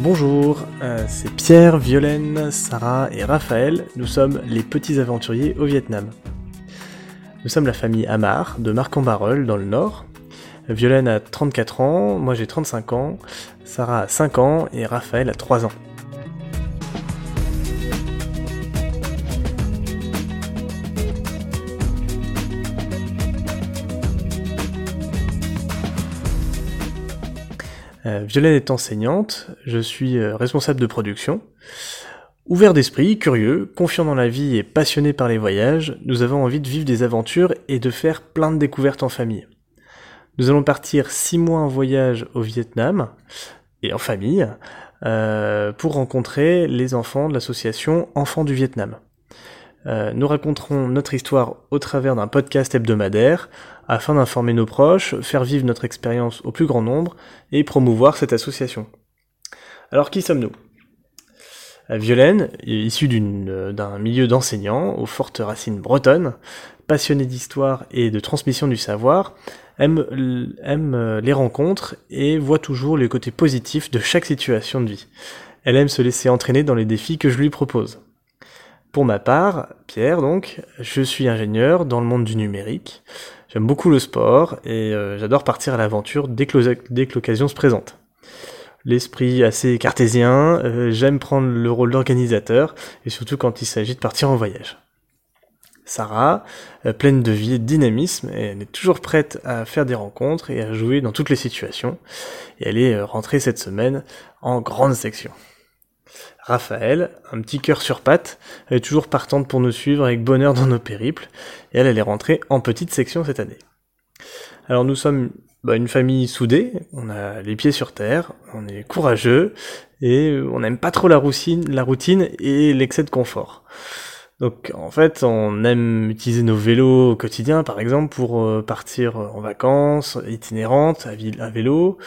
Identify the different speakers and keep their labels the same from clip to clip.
Speaker 1: Bonjour, euh, c'est Pierre, Violaine, Sarah et Raphaël. Nous sommes les petits aventuriers au Vietnam. Nous sommes la famille Amar de Marc-en-Barœul dans le nord. Violaine a 34 ans, moi j'ai 35 ans, Sarah a 5 ans et Raphaël a 3 ans. Violaine est enseignante, je suis euh, responsable de production. Ouvert d'esprit, curieux, confiant dans la vie et passionné par les voyages, nous avons envie de vivre des aventures et de faire plein de découvertes en famille. Nous allons partir six mois en voyage au Vietnam et en famille euh, pour rencontrer les enfants de l'association Enfants du Vietnam. Euh, nous raconterons notre histoire au travers d'un podcast hebdomadaire afin d'informer nos proches, faire vivre notre expérience au plus grand nombre et promouvoir cette association. Alors qui sommes-nous? Euh, Violaine, issue euh, d'un milieu d'enseignants aux fortes racines bretonnes, passionnée d'histoire et de transmission du savoir, aime, aime les rencontres et voit toujours les côtés positifs de chaque situation de vie. Elle aime se laisser entraîner dans les défis que je lui propose. Pour ma part, Pierre donc, je suis ingénieur dans le monde du numérique. J'aime beaucoup le sport et euh, j'adore partir à l'aventure dès que l'occasion se présente. L'esprit assez cartésien, euh, j'aime prendre le rôle d'organisateur et surtout quand il s'agit de partir en voyage. Sarah, euh, pleine de vie et de dynamisme, elle est toujours prête à faire des rencontres et à jouer dans toutes les situations. Et elle est rentrée cette semaine en grande section. Raphaël, un petit cœur sur patte, elle est toujours partante pour nous suivre avec bonheur dans nos périples, et elle, elle est rentrée en petite section cette année. Alors nous sommes bah, une famille soudée, on a les pieds sur terre, on est courageux, et on n'aime pas trop la routine et l'excès de confort. Donc en fait, on aime utiliser nos vélos au quotidien, par exemple, pour euh, partir en vacances itinérantes à, vélo.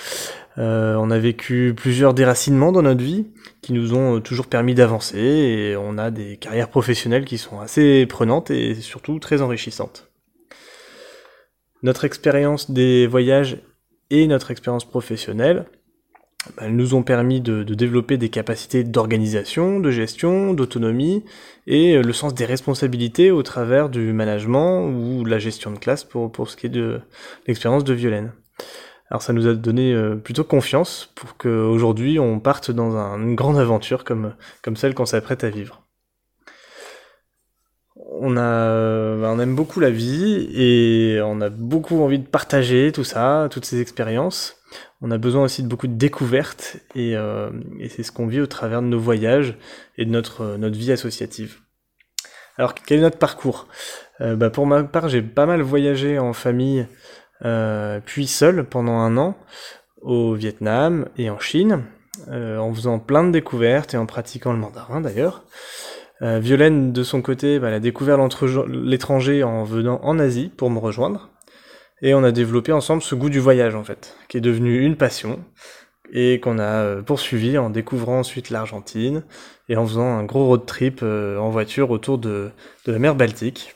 Speaker 1: Euh, on a vécu plusieurs déracinements dans notre vie qui nous ont euh, toujours permis d'avancer et on a des carrières professionnelles qui sont assez prenantes et surtout très enrichissantes. Notre expérience des voyages et notre expérience professionnelle elles nous ont permis de, développer des capacités d'organisation, de gestion, d'autonomie et euh, le sens des responsabilités au travers du management ou la gestion de classe pour, pour ce qui est de l'expérience de Violaine. Alors ça nous a donné euh, plutôt confiance pour qu'aujourd'hui on parte dans une grande aventure comme, comme celle qu'on s'apprête à vivre. On, a, on aime beaucoup la vie et on a beaucoup envie de partager tout ça, toutes ces expériences on a besoin aussi de beaucoup de découvertes et, euh, c'est ce qu'on vit au travers de nos voyages et de notre, euh, vie associative. Alors quel est notre parcours? Euh, bah, Pour ma part j'ai pas mal voyagé en famille puis seul pendant un an au Vietnam et en Chine en faisant plein de découvertes et en pratiquant le mandarin d'ailleurs. Violaine de son côté bah, a découvert l'étranger en venant en Asie pour me rejoindre et on a développé ensemble ce goût du voyage en fait, qui est devenu une passion et qu'on a euh, poursuivi en découvrant ensuite l'Argentine et en faisant un gros road trip euh, en voiture autour de, la mer Baltique.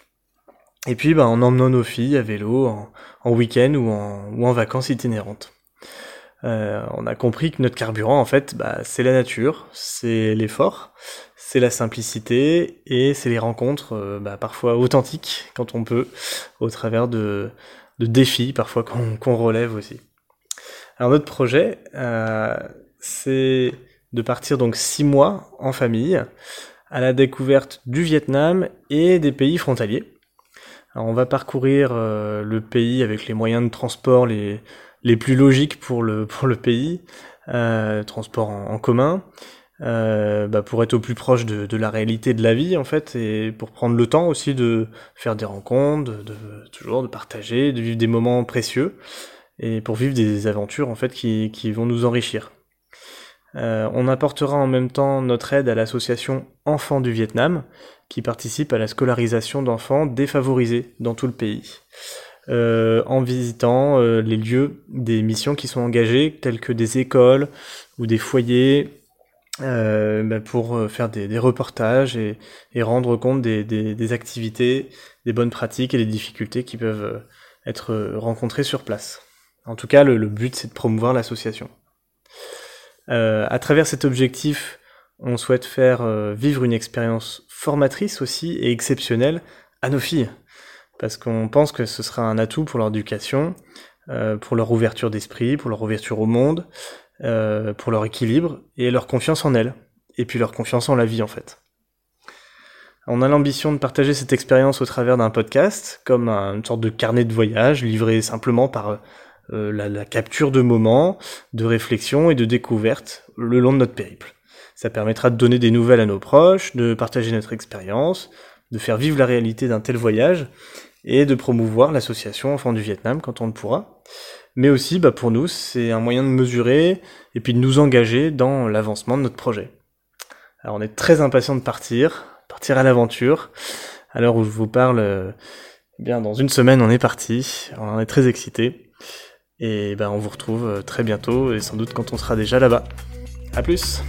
Speaker 1: Et puis bah, en emmenant nos filles à vélo en, week-end ou en, ou en vacances itinérantes. Euh, on a compris que notre carburant, en fait, bah, c'est la nature, c'est l'effort, c'est la simplicité et c'est les rencontres, bah, parfois authentiques quand on peut, au travers de, de défis parfois qu'on relève aussi. Alors notre projet, euh, c'est de partir donc six mois en famille à la découverte du Vietnam et des pays frontaliers. Alors on va parcourir euh, le pays avec les moyens de transport les, les plus logiques pour le, pour le pays, euh, transport en commun, euh, bah pour être au plus proche de, de, la réalité de la vie en fait et pour prendre le temps aussi de faire des rencontres, de, toujours de partager, de vivre des moments précieux et pour vivre des aventures en fait qui, qui vont nous enrichir. Euh, on apportera en même temps notre aide à l'association Enfants du Vietnam qui participe à la scolarisation d'enfants défavorisés dans tout le pays. Euh, en visitant euh, les lieux des missions qui sont engagées, telles que des écoles ou des foyers, euh, bah, pour euh, faire des, des reportages et, et, rendre compte des, des, des, activités, des bonnes pratiques et des difficultés qui peuvent euh, être rencontrées sur place. En tout cas, le, le but, c'est de promouvoir l'association. Euh, à travers cet objectif, on souhaite faire euh, vivre une expérience formatrice aussi et exceptionnelle à nos filles, parce qu'on pense que ce sera un atout pour leur éducation, euh, pour leur ouverture d'esprit, pour leur ouverture au monde, euh, pour leur équilibre et leur confiance en elles, et puis leur confiance en la vie en fait. On a l'ambition de partager cette expérience au travers d'un podcast, comme une sorte de carnet de voyage livré simplement par euh, la, capture de moments, de réflexion et de découverte le long de notre périple. Ça permettra de donner des nouvelles à nos proches, de partager notre expérience, de faire vivre la réalité d'un tel voyage, et de promouvoir l'association Enfants du Vietnam quand on le pourra. Mais aussi, bah, pour nous, c'est un moyen de mesurer et puis de nous engager dans l'avancement de notre projet. Alors on est très impatient de partir, partir à l'aventure. À l'heure où je vous parle, eh bien dans une semaine on est parti, on est très excité. Et ben on vous retrouve euh, très bientôt et sans doute quand on sera déjà là-bas. A plus